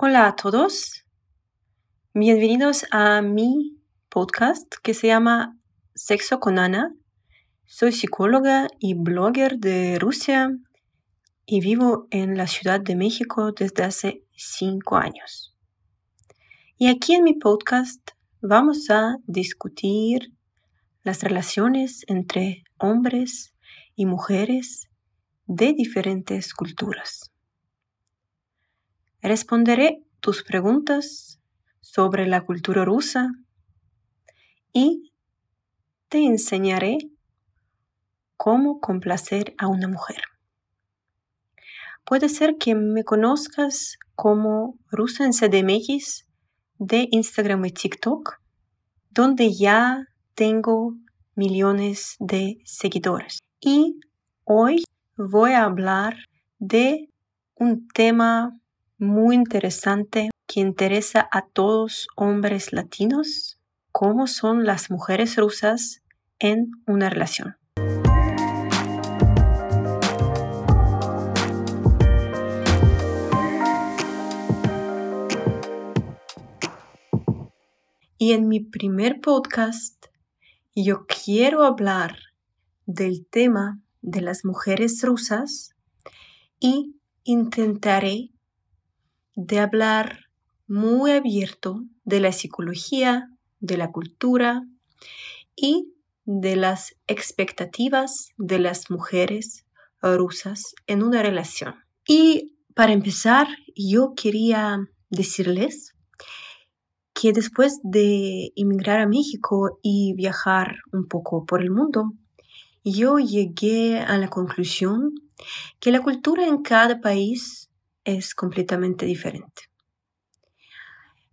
Hola a todos. Bienvenidos a mi podcast que se llama Sexo con Ana. Soy psicóloga y blogger de Rusia y vivo en la Ciudad de México desde hace cinco años. Y aquí en mi podcast vamos a discutir las relaciones entre hombres y mujeres de diferentes culturas. Responderé tus preguntas sobre la cultura rusa y te enseñaré cómo complacer a una mujer. Puede ser que me conozcas como Rusa en CDMX de Instagram y TikTok, donde ya tengo millones de seguidores. Y hoy voy a hablar de un tema muy interesante que interesa a todos hombres latinos, cómo son las mujeres rusas en una relación. Y en mi primer podcast yo quiero hablar del tema de las mujeres rusas y intentaré de hablar muy abierto de la psicología, de la cultura y de las expectativas de las mujeres rusas en una relación. Y para empezar, yo quería decirles que después de emigrar a México y viajar un poco por el mundo, yo llegué a la conclusión que la cultura en cada país es completamente diferente.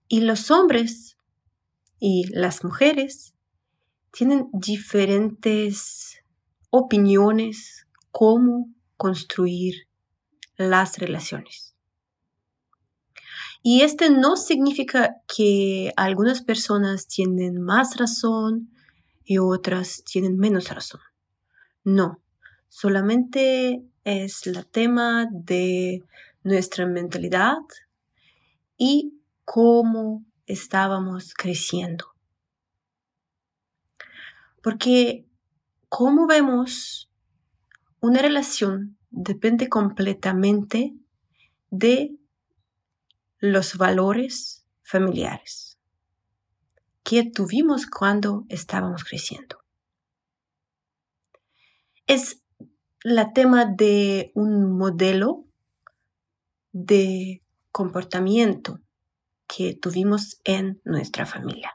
Y los hombres y las mujeres tienen diferentes opiniones cómo construir las relaciones. Y este no significa que algunas personas tienen más razón y otras tienen menos razón. No, solamente es la tema de nuestra mentalidad y cómo estábamos creciendo. Porque cómo vemos una relación depende completamente de los valores familiares que tuvimos cuando estábamos creciendo. Es la tema de un modelo de comportamiento que tuvimos en nuestra familia.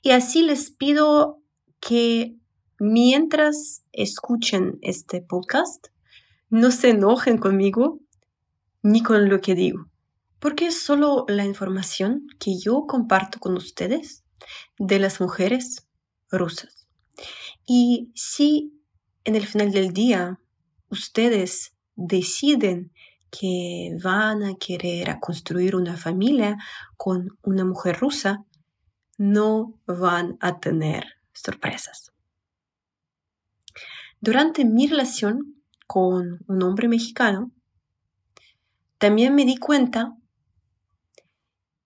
Y así les pido que mientras escuchen este podcast, no se enojen conmigo ni con lo que digo, porque es solo la información que yo comparto con ustedes de las mujeres rusas. Y si en el final del día ustedes deciden que van a querer construir una familia con una mujer rusa, no van a tener sorpresas. Durante mi relación con un hombre mexicano, también me di cuenta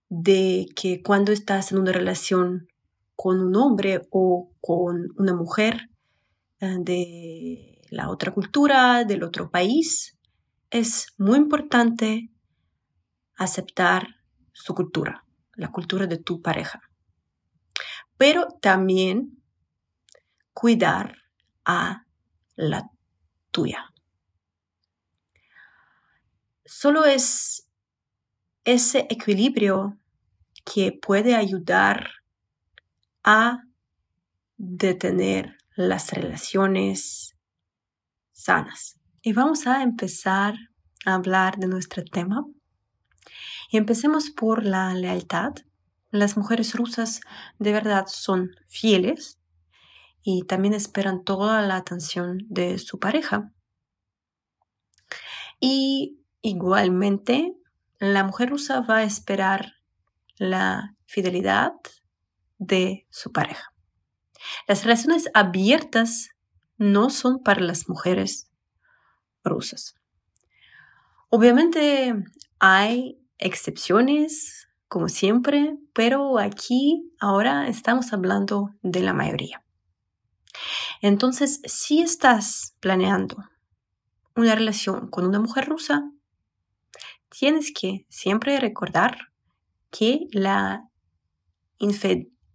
de que cuando estás en una relación con un hombre o con una mujer eh, de la otra cultura, del otro país, es muy importante aceptar su cultura, la cultura de tu pareja. Pero también cuidar a la tuya. Solo es ese equilibrio que puede ayudar a detener las relaciones sanas. Y vamos a empezar a hablar de nuestro tema. Y empecemos por la lealtad. Las mujeres rusas de verdad son fieles y también esperan toda la atención de su pareja. Y igualmente, la mujer rusa va a esperar la fidelidad de su pareja. Las relaciones abiertas no son para las mujeres rusas. Obviamente hay excepciones, como siempre, pero aquí ahora estamos hablando de la mayoría. Entonces, si estás planeando una relación con una mujer rusa, tienes que siempre recordar que la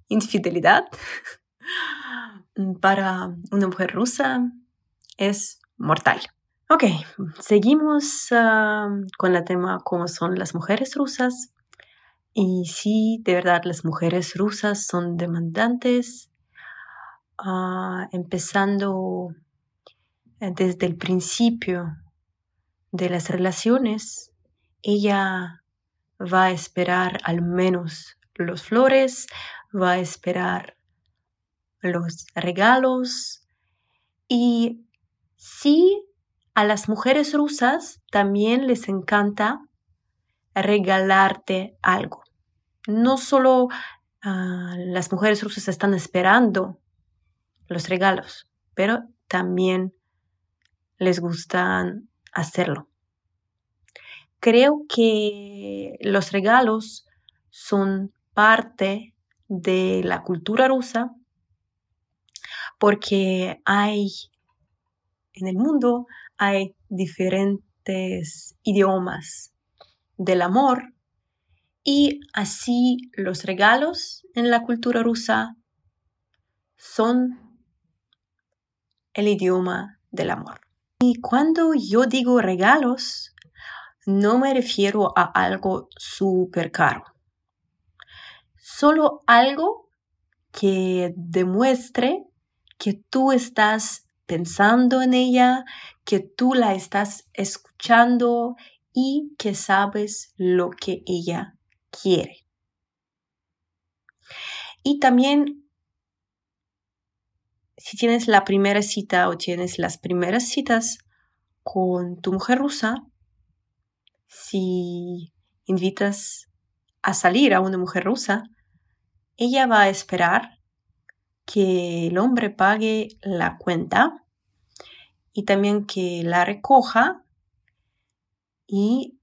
infidelidad para una mujer rusa es mortal. Ok, seguimos ah, con el tema cómo son las mujeres rusas. Y sí, de verdad, las mujeres rusas son demandantes, ah, empezando eh, desde el principio de las relaciones. Ella va a esperar al menos los flores, va a esperar los regalos y sí a las mujeres rusas también les encanta regalarte algo. No solo ah, las mujeres rusas están esperando los regalos, pero también les gustan hacerlo. Creo que los regalos son parte de la cultura rusa porque hay en el mundo hay diferentes idiomas del amor y así los regalos en la cultura rusa son el idioma del amor. Y cuando yo digo regalos, no me refiero a algo súper caro. Solo algo que demuestre que tú estás pensando en ella, que tú la estás escuchando y que sabes lo que ella quiere. Y también, si tienes la primera cita o tienes las primeras citas con tu mujer rusa, si invitas a salir a una mujer rusa, ella va a esperar que el hombre pague la cuenta y también que la recoja y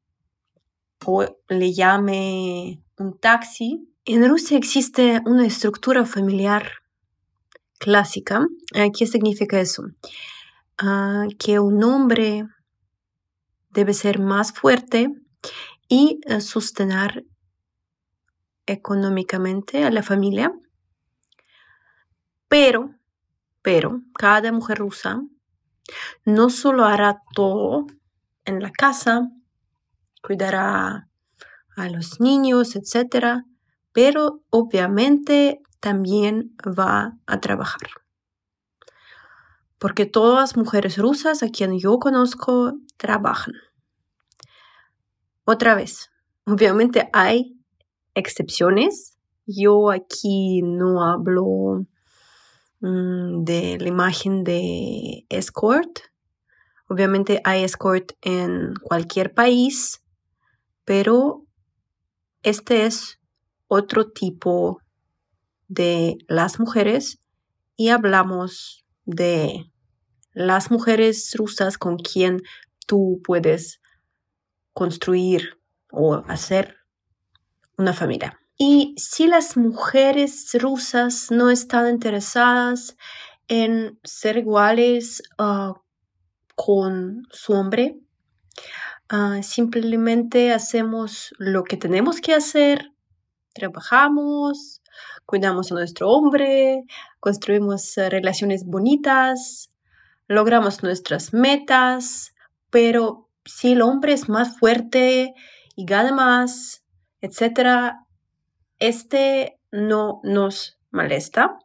o le llame un taxi. En Rusia existe una estructura familiar clásica. Eh, ¿Qué significa eso? Ah, que un hombre debe ser más fuerte y eh, sostener económicamente a la familia pero, pero, cada mujer rusa no solo hará todo en la casa, cuidará a los niños, etc., pero obviamente también va a trabajar. Porque todas las mujeres rusas a quien yo conozco trabajan. Otra vez, obviamente hay excepciones. Yo aquí no hablo Mm, de la imagen de escort. Obviamente hay escort en cualquier país, pero este es otro tipo de las mujeres y hablamos de las mujeres rusas con quien tú puedes construir o hacer una familia. Y si las mujeres rusas no están interesadas en ser iguales ah, con su hombre, ah, simplemente hacemos lo que tenemos que hacer, trabajamos, cuidamos a nuestro hombre, construimos eh, relaciones bonitas, logramos nuestras metas, pero si el hombre es más fuerte y gana más, etcétera, este no nos molesta.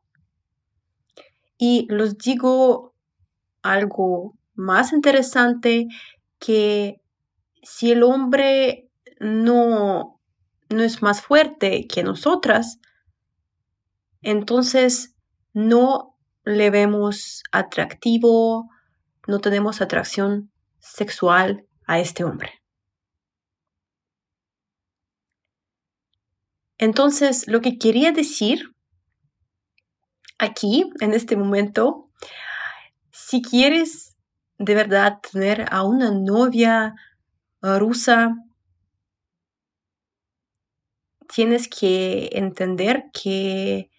Y los digo algo más interesante que si el hombre no, no es más fuerte que nosotras, entonces no le vemos atractivo, no tenemos atracción sexual a este hombre. Entonces, lo que quería decir aquí, en este momento, si quieres de verdad tener a una novia rusa, tienes que entender que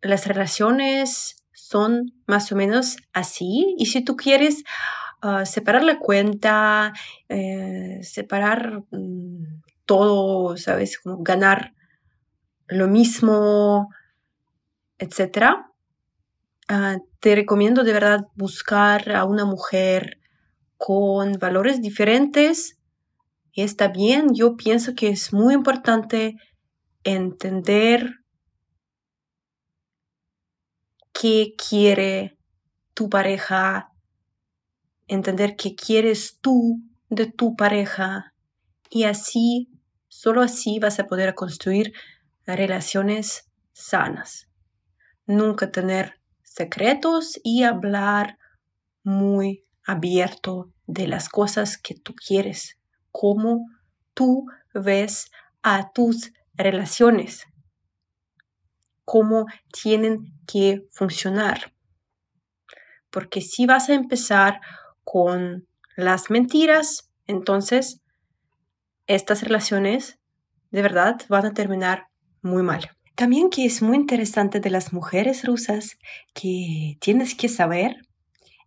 las relaciones son más o menos así. Y si tú quieres ah, separar la cuenta, eh, separar mm, todo, ¿sabes? Como ganar lo mismo, etcétera, ah, te recomiendo de verdad buscar a una mujer con valores diferentes. Y está bien, yo pienso que es muy importante entender qué quiere tu pareja, entender qué quieres tú de tu pareja y así, solo así vas a poder construir relaciones sanas. Nunca tener secretos y hablar muy abierto de las cosas que tú quieres, cómo tú ves a tus relaciones, cómo tienen que funcionar. Porque si vas a empezar con las mentiras, entonces estas relaciones de verdad van a terminar muy mal. También que es muy interesante de las mujeres rusas que tienes que saber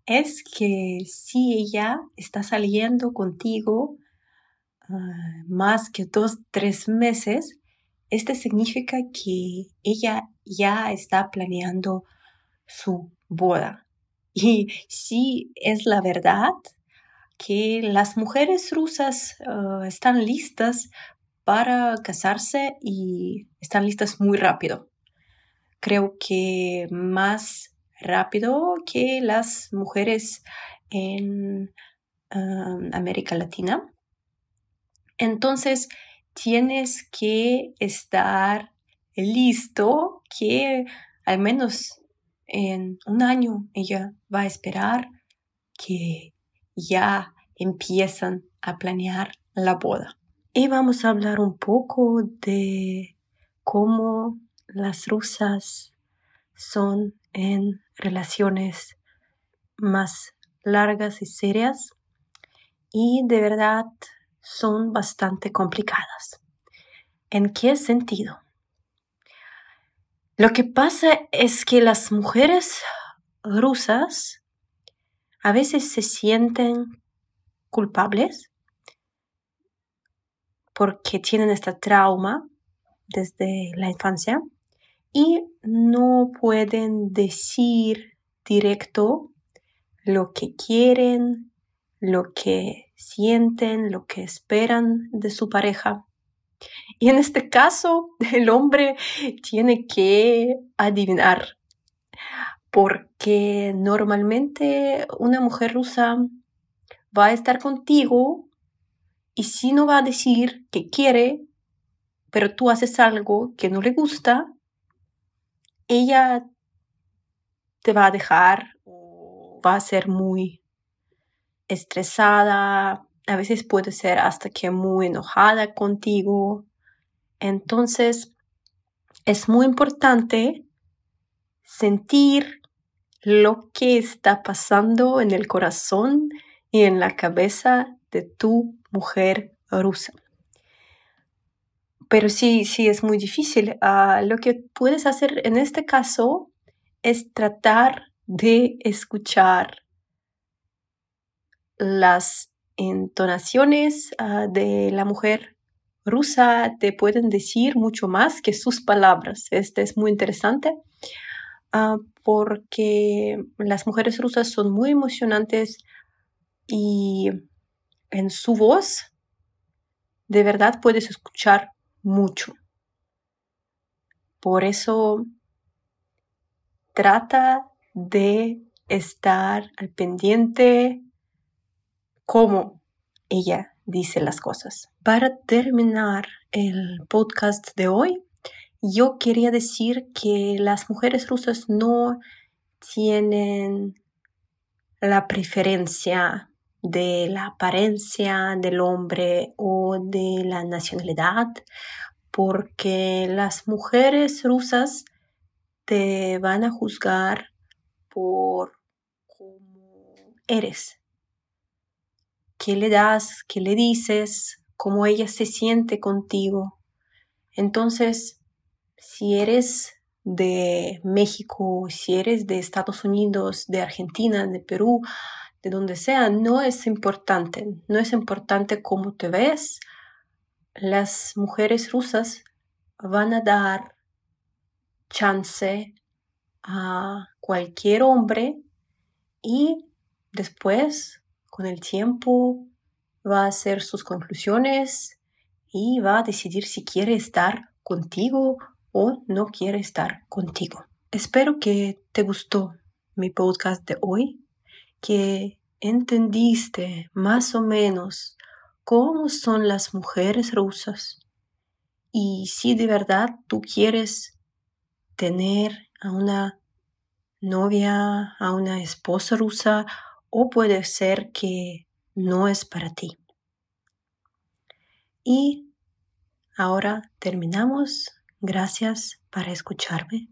es que si ella está saliendo contigo ah, más que dos, tres meses, este significa que ella ya está planeando su boda. Y si es la verdad que las mujeres rusas ah, están listas para casarse y están listas muy rápido. Creo que más rápido que las mujeres en América Latina. Entonces, tienes que estar listo que al menos en un año ella va a esperar que ya empiezan a planear la boda. Y vamos a hablar un poco de cómo las rusas son en relaciones más largas y serias y de verdad son bastante complicadas. ¿En qué sentido? Lo que pasa es que las mujeres rusas a veces se sienten culpables porque tienen este trauma desde la infancia y no pueden decir directo lo que quieren, lo que sienten, lo que esperan de su pareja. Y en este caso, el hombre tiene que adivinar, porque normalmente una mujer rusa va a estar contigo y si no va a decir que quiere, pero tú haces algo que no le gusta, ella te va a dejar va a ser muy estresada, a veces puede ser hasta que muy enojada contigo. Entonces, es muy importante sentir lo que está pasando en el corazón y en la cabeza de tu mujer rusa pero sí, sí es muy difícil. Ah, lo que puedes hacer en este caso es tratar de escuchar las entonaciones ah, de la mujer rusa te pueden decir mucho más que sus palabras. Este es muy interesante ah, porque las mujeres rusas son muy emocionantes y en su voz de verdad puedes escuchar mucho. Por eso trata de estar al pendiente cómo ella dice las cosas. Para terminar el podcast de hoy, yo quería decir que las mujeres rusas no tienen la preferencia de la apariencia del hombre o de la nacionalidad, porque las mujeres rusas te van a juzgar por cómo eres, qué le das, qué le dices, cómo ella se siente contigo. Entonces, si eres de México, si eres de Estados Unidos, de Argentina, de Perú, de donde sea, no es importante. No es importante cómo te ves. Las mujeres rusas van a dar chance a cualquier hombre y después, con el tiempo, va a hacer sus conclusiones y va a decidir si quiere estar contigo o no quiere estar contigo. Espero que te gustó mi podcast de hoy, que entendiste más o menos cómo son las mujeres rusas y si de verdad tú quieres tener a una novia, a una esposa rusa o puede ser que no es para ti. Y ahora terminamos. Gracias para escucharme.